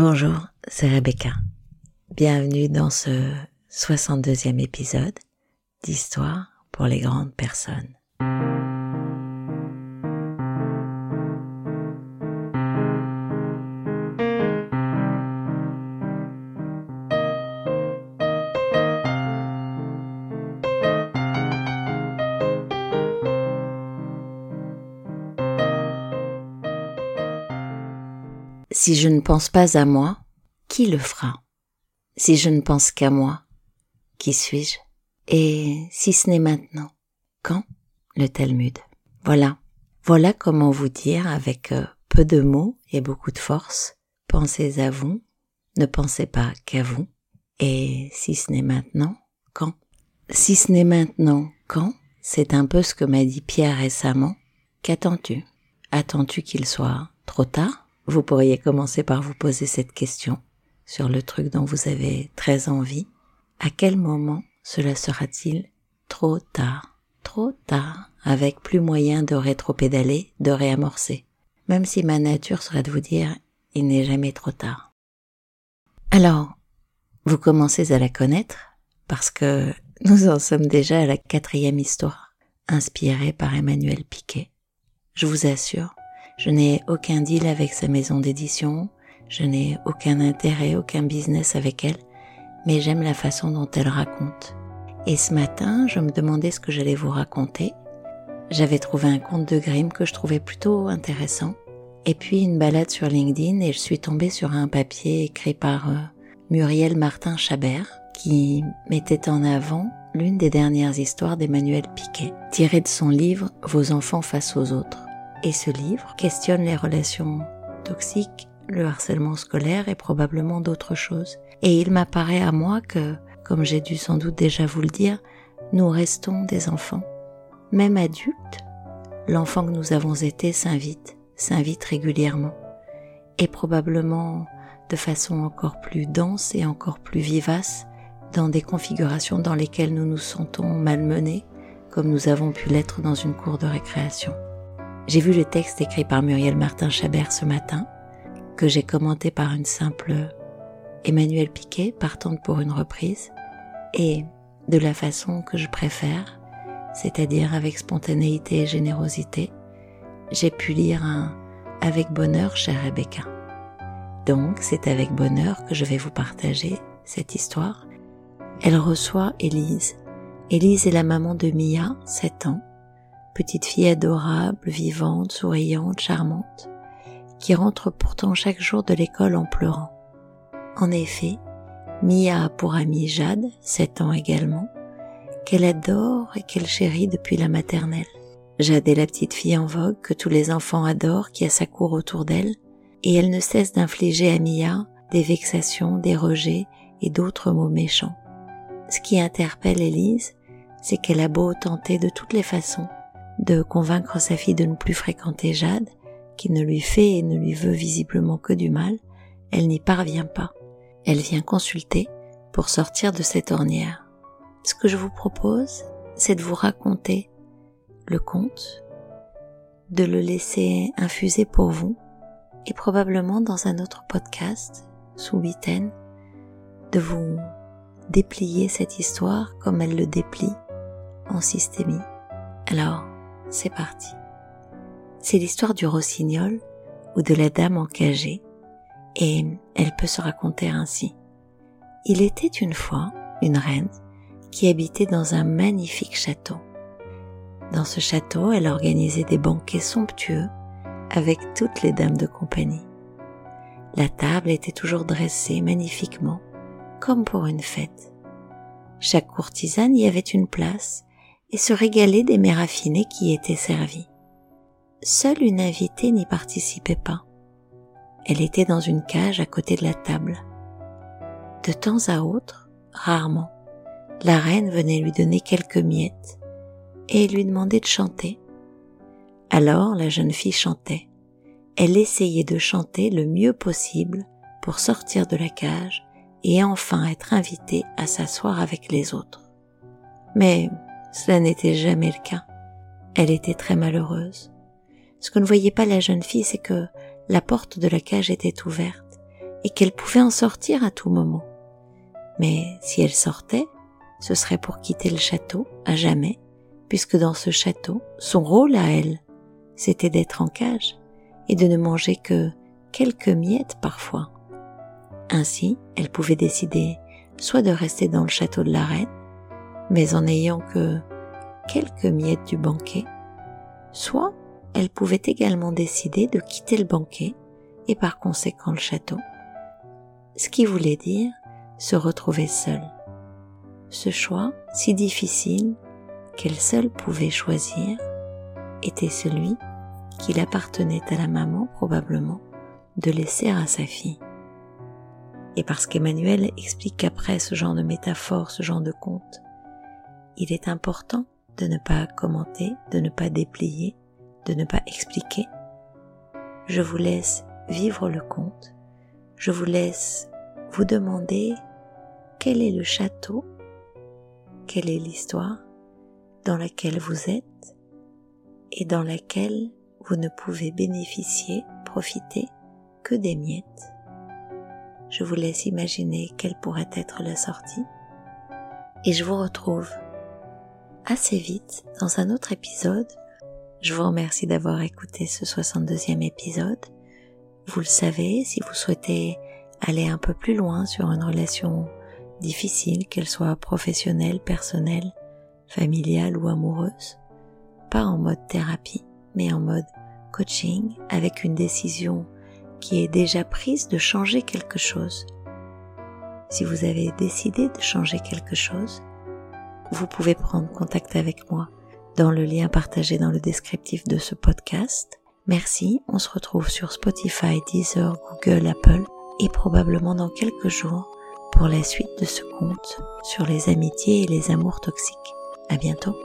Bonjour, c'est Rebecca. Bienvenue dans ce 62e épisode d'Histoire pour les grandes personnes. Si je ne pense pas à moi, qui le fera? Si je ne pense qu'à moi, qui suis-je? Et si ce n'est maintenant, quand? Le Talmud. Voilà. Voilà comment vous dire avec euh, peu de mots et beaucoup de force, pensez à vous, ne pensez pas qu'à vous. Et si ce n'est maintenant, quand? Si ce n'est maintenant, quand? C'est un peu ce que m'a dit Pierre récemment. Qu'attends-tu? Attends-tu qu'il soit trop tard? Vous pourriez commencer par vous poser cette question sur le truc dont vous avez très envie. À quel moment cela sera-t-il trop tard? Trop tard, avec plus moyen de rétro-pédaler, de réamorcer. Même si ma nature serait de vous dire, il n'est jamais trop tard. Alors, vous commencez à la connaître, parce que nous en sommes déjà à la quatrième histoire, inspirée par Emmanuel Piquet. Je vous assure, je n'ai aucun deal avec sa maison d'édition, je n'ai aucun intérêt, aucun business avec elle, mais j'aime la façon dont elle raconte. Et ce matin, je me demandais ce que j'allais vous raconter. J'avais trouvé un conte de Grimm que je trouvais plutôt intéressant. Et puis une balade sur LinkedIn et je suis tombée sur un papier écrit par euh, Muriel Martin Chabert qui mettait en avant l'une des dernières histoires d'Emmanuel Piquet, tirée de son livre Vos enfants face aux autres. Et ce livre questionne les relations toxiques, le harcèlement scolaire et probablement d'autres choses. Et il m'apparaît à moi que, comme j'ai dû sans doute déjà vous le dire, nous restons des enfants. Même adultes, l'enfant que nous avons été s'invite, s'invite régulièrement. Et probablement de façon encore plus dense et encore plus vivace dans des configurations dans lesquelles nous nous sentons malmenés, comme nous avons pu l'être dans une cour de récréation. J'ai vu le texte écrit par Muriel Martin Chabert ce matin, que j'ai commenté par une simple Emmanuel Piquet, partante pour une reprise, et de la façon que je préfère, c'est-à-dire avec spontanéité et générosité, j'ai pu lire un Avec bonheur, chère Rebecca. Donc, c'est avec bonheur que je vais vous partager cette histoire. Elle reçoit Élise. Élise est la maman de Mia, 7 ans, petite fille adorable, vivante, souriante, charmante, qui rentre pourtant chaque jour de l'école en pleurant. En effet, Mia a pour amie Jade, 7 ans également, qu'elle adore et qu'elle chérit depuis la maternelle. Jade est la petite fille en vogue que tous les enfants adorent qui a sa cour autour d'elle, et elle ne cesse d'infliger à Mia des vexations, des rejets et d'autres mots méchants. Ce qui interpelle Élise, c'est qu'elle a beau tenter de toutes les façons de convaincre sa fille de ne plus fréquenter Jade, qui ne lui fait et ne lui veut visiblement que du mal, elle n'y parvient pas. Elle vient consulter pour sortir de cette ornière. Ce que je vous propose, c'est de vous raconter le conte, de le laisser infuser pour vous, et probablement dans un autre podcast, sous huitaine, de vous déplier cette histoire comme elle le déplie en systémie. Alors, c'est parti. C'est l'histoire du rossignol ou de la dame encagée et elle peut se raconter ainsi. Il était une fois une reine qui habitait dans un magnifique château. Dans ce château, elle organisait des banquets somptueux avec toutes les dames de compagnie. La table était toujours dressée magnifiquement, comme pour une fête. Chaque courtisane y avait une place et se régaler des mets raffinés qui étaient servis. Seule une invitée n'y participait pas. Elle était dans une cage à côté de la table. De temps à autre, rarement, la reine venait lui donner quelques miettes et lui demandait de chanter. Alors la jeune fille chantait. Elle essayait de chanter le mieux possible pour sortir de la cage et enfin être invitée à s'asseoir avec les autres. Mais cela n'était jamais le cas. Elle était très malheureuse. Ce que ne voyait pas la jeune fille, c'est que la porte de la cage était ouverte et qu'elle pouvait en sortir à tout moment. Mais si elle sortait, ce serait pour quitter le château à jamais, puisque dans ce château, son rôle à elle, c'était d'être en cage et de ne manger que quelques miettes parfois. Ainsi, elle pouvait décider soit de rester dans le château de la reine, mais en n'ayant que quelques miettes du banquet, soit elle pouvait également décider de quitter le banquet et par conséquent le château, ce qui voulait dire se retrouver seule. Ce choix, si difficile qu'elle seule pouvait choisir, était celui qu'il appartenait à la maman probablement de laisser à sa fille. Et parce qu'Emmanuel explique qu'après ce genre de métaphore, ce genre de conte, il est important de ne pas commenter, de ne pas déplier, de ne pas expliquer. Je vous laisse vivre le conte. Je vous laisse vous demander quel est le château, quelle est l'histoire dans laquelle vous êtes et dans laquelle vous ne pouvez bénéficier, profiter que des miettes. Je vous laisse imaginer quelle pourrait être la sortie et je vous retrouve assez vite dans un autre épisode. Je vous remercie d'avoir écouté ce 62e épisode. Vous le savez, si vous souhaitez aller un peu plus loin sur une relation difficile, qu'elle soit professionnelle, personnelle, familiale ou amoureuse, pas en mode thérapie, mais en mode coaching avec une décision qui est déjà prise de changer quelque chose. Si vous avez décidé de changer quelque chose, vous pouvez prendre contact avec moi dans le lien partagé dans le descriptif de ce podcast. Merci, on se retrouve sur Spotify, Deezer, Google, Apple et probablement dans quelques jours pour la suite de ce conte sur les amitiés et les amours toxiques. À bientôt.